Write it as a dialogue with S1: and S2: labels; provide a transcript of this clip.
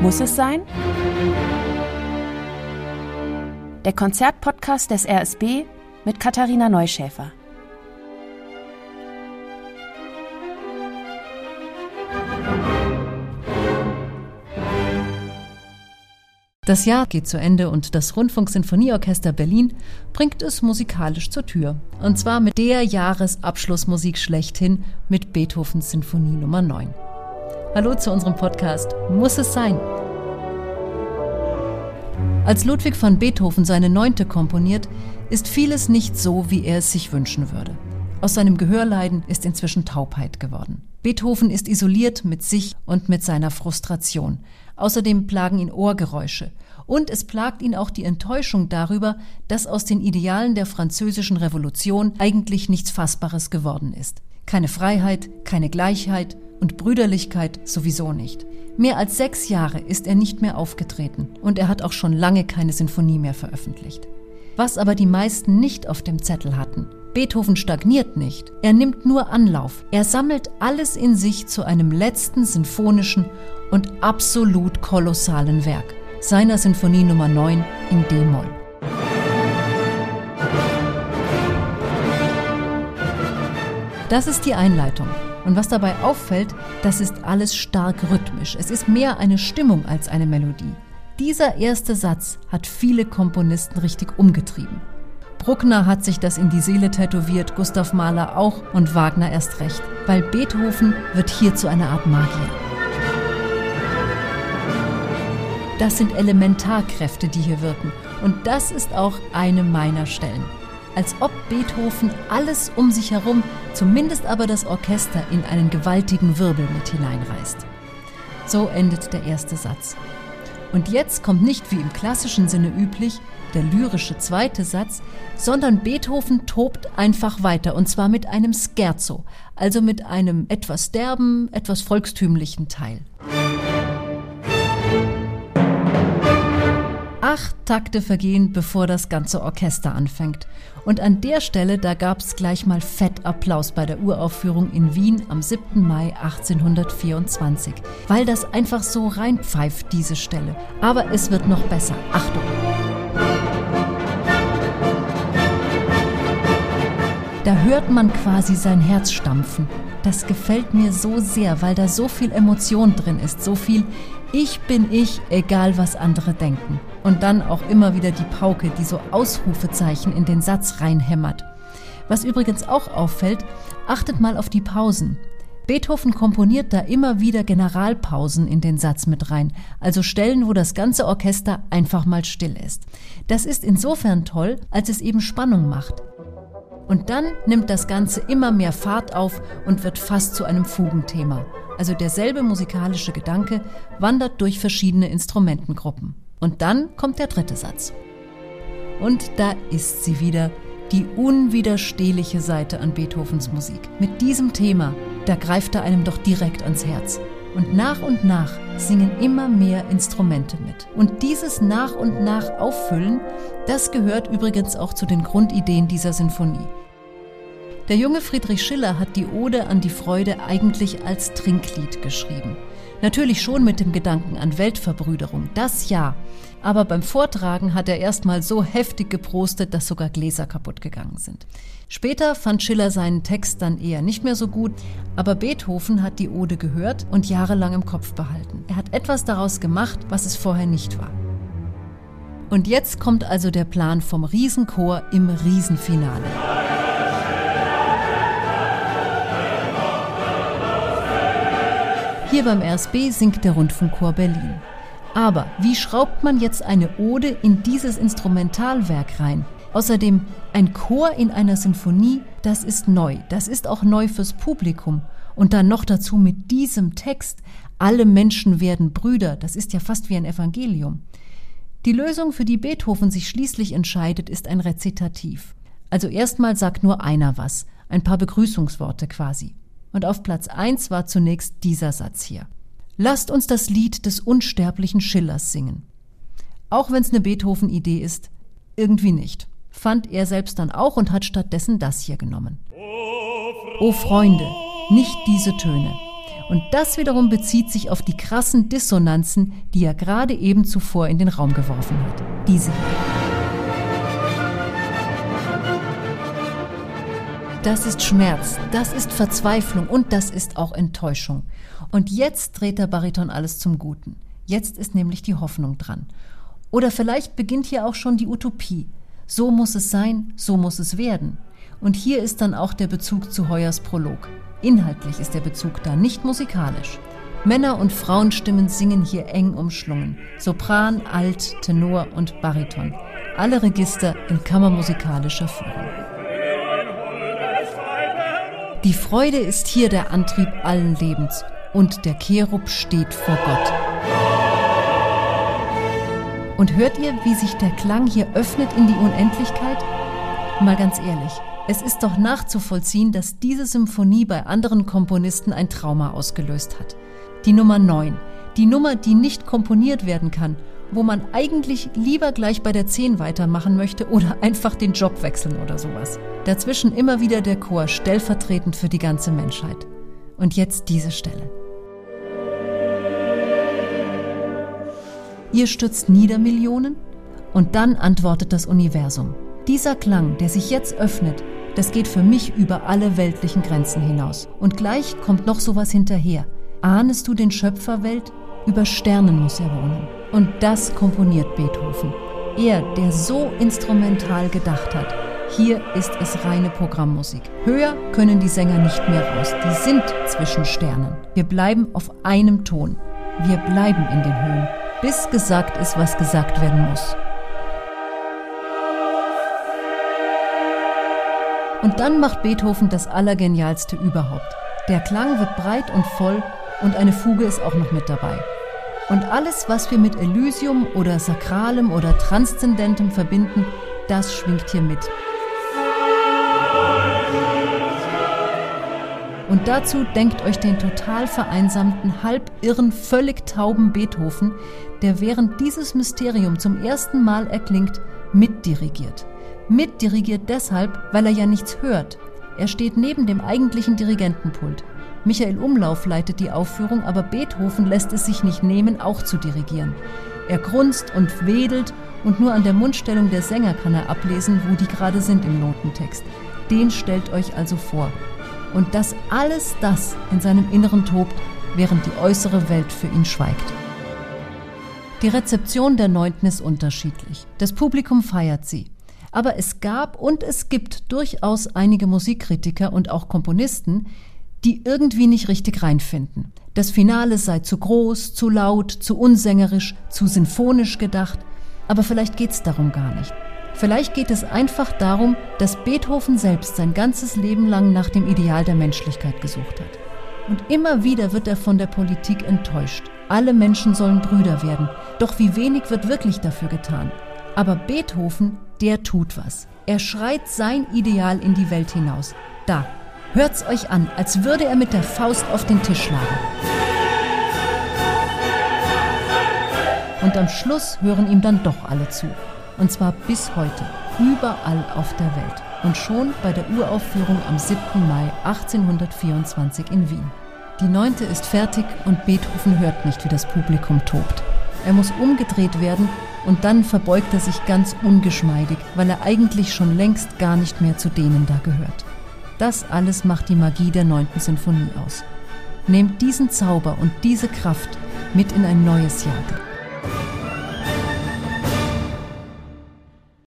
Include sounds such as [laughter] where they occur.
S1: Muss es sein? Der Konzertpodcast des RSB mit Katharina Neuschäfer.
S2: Das Jahr geht zu Ende und das Rundfunksinfonieorchester Berlin bringt es musikalisch zur Tür. Und zwar mit der Jahresabschlussmusik schlechthin mit Beethovens Sinfonie Nummer 9. Hallo zu unserem Podcast Muss es sein? Als Ludwig van Beethoven seine Neunte komponiert, ist vieles nicht so, wie er es sich wünschen würde. Aus seinem Gehörleiden ist inzwischen Taubheit geworden. Beethoven ist isoliert mit sich und mit seiner Frustration. Außerdem plagen ihn Ohrgeräusche. Und es plagt ihn auch die Enttäuschung darüber, dass aus den Idealen der französischen Revolution eigentlich nichts Fassbares geworden ist. Keine Freiheit, keine Gleichheit und Brüderlichkeit sowieso nicht. Mehr als sechs Jahre ist er nicht mehr aufgetreten und er hat auch schon lange keine Sinfonie mehr veröffentlicht. Was aber die meisten nicht auf dem Zettel hatten, Beethoven stagniert nicht, er nimmt nur Anlauf, er sammelt alles in sich zu einem letzten sinfonischen und absolut kolossalen Werk, seiner Sinfonie Nummer 9 in D-Moll. Das ist die Einleitung. Und was dabei auffällt, das ist alles stark rhythmisch. Es ist mehr eine Stimmung als eine Melodie. Dieser erste Satz hat viele Komponisten richtig umgetrieben. Bruckner hat sich das in die Seele tätowiert, Gustav Mahler auch und Wagner erst recht, weil Beethoven wird hier zu einer Art Magier. Das sind Elementarkräfte, die hier wirken. Und das ist auch eine meiner Stellen. Als ob Beethoven alles um sich herum, zumindest aber das Orchester, in einen gewaltigen Wirbel mit hineinreißt. So endet der erste Satz. Und jetzt kommt nicht wie im klassischen Sinne üblich der lyrische zweite Satz, sondern Beethoven tobt einfach weiter und zwar mit einem Scherzo, also mit einem etwas derben, etwas volkstümlichen Teil. Acht Takte vergehen, bevor das ganze Orchester anfängt. Und an der Stelle, da gab es gleich mal fett Applaus bei der Uraufführung in Wien am 7. Mai 1824, weil das einfach so reinpfeift, diese Stelle. Aber es wird noch besser. Achtung! Da hört man quasi sein Herz stampfen. Das gefällt mir so sehr, weil da so viel Emotion drin ist, so viel Ich bin ich, egal was andere denken. Und dann auch immer wieder die Pauke, die so Ausrufezeichen in den Satz reinhämmert. Was übrigens auch auffällt, achtet mal auf die Pausen. Beethoven komponiert da immer wieder Generalpausen in den Satz mit rein, also Stellen, wo das ganze Orchester einfach mal still ist. Das ist insofern toll, als es eben Spannung macht. Und dann nimmt das Ganze immer mehr Fahrt auf und wird fast zu einem Fugenthema. Also derselbe musikalische Gedanke wandert durch verschiedene Instrumentengruppen. Und dann kommt der dritte Satz. Und da ist sie wieder, die unwiderstehliche Seite an Beethovens Musik. Mit diesem Thema, da greift er einem doch direkt ans Herz. Und nach und nach singen immer mehr Instrumente mit. Und dieses nach und nach Auffüllen, das gehört übrigens auch zu den Grundideen dieser Sinfonie. Der junge Friedrich Schiller hat die Ode an die Freude eigentlich als Trinklied geschrieben. Natürlich schon mit dem Gedanken an Weltverbrüderung, das ja. Aber beim Vortragen hat er erstmal so heftig geprostet, dass sogar Gläser kaputt gegangen sind. Später fand Schiller seinen Text dann eher nicht mehr so gut, aber Beethoven hat die Ode gehört und jahrelang im Kopf behalten. Er hat etwas daraus gemacht, was es vorher nicht war. Und jetzt kommt also der Plan vom Riesenchor im Riesenfinale. Hier beim RSB singt der Rundfunkchor Berlin. Aber wie schraubt man jetzt eine Ode in dieses Instrumentalwerk rein? Außerdem ein Chor in einer Sinfonie, das ist neu. Das ist auch neu fürs Publikum. Und dann noch dazu mit diesem Text, alle Menschen werden Brüder, das ist ja fast wie ein Evangelium. Die Lösung, für die Beethoven sich schließlich entscheidet, ist ein Rezitativ. Also erstmal sagt nur einer was, ein paar Begrüßungsworte quasi. Und auf Platz 1 war zunächst dieser Satz hier. Lasst uns das Lied des unsterblichen Schillers singen. Auch wenn es eine Beethoven-Idee ist, irgendwie nicht. Fand er selbst dann auch und hat stattdessen das hier genommen. O Freunde, nicht diese Töne. Und das wiederum bezieht sich auf die krassen Dissonanzen, die er gerade eben zuvor in den Raum geworfen hat. Diese hier. Das ist Schmerz, das ist Verzweiflung und das ist auch Enttäuschung. Und jetzt dreht der Bariton alles zum Guten. Jetzt ist nämlich die Hoffnung dran. Oder vielleicht beginnt hier auch schon die Utopie. So muss es sein, so muss es werden. Und hier ist dann auch der Bezug zu Heuers Prolog. Inhaltlich ist der Bezug da, nicht musikalisch. Männer- und Frauenstimmen singen hier eng umschlungen. Sopran, Alt, Tenor und Bariton. Alle Register in kammermusikalischer Führung. Die Freude ist hier der Antrieb allen Lebens und der Cherub steht vor Gott. Und hört ihr, wie sich der Klang hier öffnet in die Unendlichkeit? Mal ganz ehrlich, es ist doch nachzuvollziehen, dass diese Symphonie bei anderen Komponisten ein Trauma ausgelöst hat. Die Nummer 9, die Nummer, die nicht komponiert werden kann wo man eigentlich lieber gleich bei der 10 weitermachen möchte oder [laughs] einfach den Job wechseln oder sowas. Dazwischen immer wieder der Chor, stellvertretend für die ganze Menschheit. Und jetzt diese Stelle. Ihr stützt nieder Millionen? Und dann antwortet das Universum. Dieser Klang, der sich jetzt öffnet, das geht für mich über alle weltlichen Grenzen hinaus. Und gleich kommt noch sowas hinterher. Ahnest du den Schöpferwelt? Über Sternen muss er wohnen. Und das komponiert Beethoven. Er, der so instrumental gedacht hat. Hier ist es reine Programmmusik. Höher können die Sänger nicht mehr raus. Die sind zwischen Sternen. Wir bleiben auf einem Ton. Wir bleiben in den Höhen, bis gesagt ist, was gesagt werden muss. Und dann macht Beethoven das Allergenialste überhaupt. Der Klang wird breit und voll und eine Fuge ist auch noch mit dabei. Und alles, was wir mit Elysium oder Sakralem oder Transzendentem verbinden, das schwingt hier mit. Und dazu denkt euch den total vereinsamten, halb irren, völlig tauben Beethoven, der während dieses Mysterium zum ersten Mal erklingt, mitdirigiert. Mitdirigiert deshalb, weil er ja nichts hört. Er steht neben dem eigentlichen Dirigentenpult. Michael Umlauf leitet die Aufführung, aber Beethoven lässt es sich nicht nehmen, auch zu dirigieren. Er grunzt und wedelt und nur an der Mundstellung der Sänger kann er ablesen, wo die gerade sind im Notentext. Den stellt euch also vor. Und dass alles das in seinem Inneren tobt, während die äußere Welt für ihn schweigt. Die Rezeption der Neunten ist unterschiedlich. Das Publikum feiert sie. Aber es gab und es gibt durchaus einige Musikkritiker und auch Komponisten, die irgendwie nicht richtig reinfinden. Das Finale sei zu groß, zu laut, zu unsängerisch, zu sinfonisch gedacht. Aber vielleicht geht's darum gar nicht. Vielleicht geht es einfach darum, dass Beethoven selbst sein ganzes Leben lang nach dem Ideal der Menschlichkeit gesucht hat. Und immer wieder wird er von der Politik enttäuscht. Alle Menschen sollen Brüder werden. Doch wie wenig wird wirklich dafür getan? Aber Beethoven, der tut was. Er schreit sein Ideal in die Welt hinaus. Da, Hört's euch an, als würde er mit der Faust auf den Tisch schlagen. Und am Schluss hören ihm dann doch alle zu. Und zwar bis heute, überall auf der Welt. Und schon bei der Uraufführung am 7. Mai 1824 in Wien. Die neunte ist fertig und Beethoven hört nicht, wie das Publikum tobt. Er muss umgedreht werden und dann verbeugt er sich ganz ungeschmeidig, weil er eigentlich schon längst gar nicht mehr zu denen da gehört. Das alles macht die Magie der neunten Sinfonie aus. Nehmt diesen Zauber und diese Kraft mit in ein neues Jahr.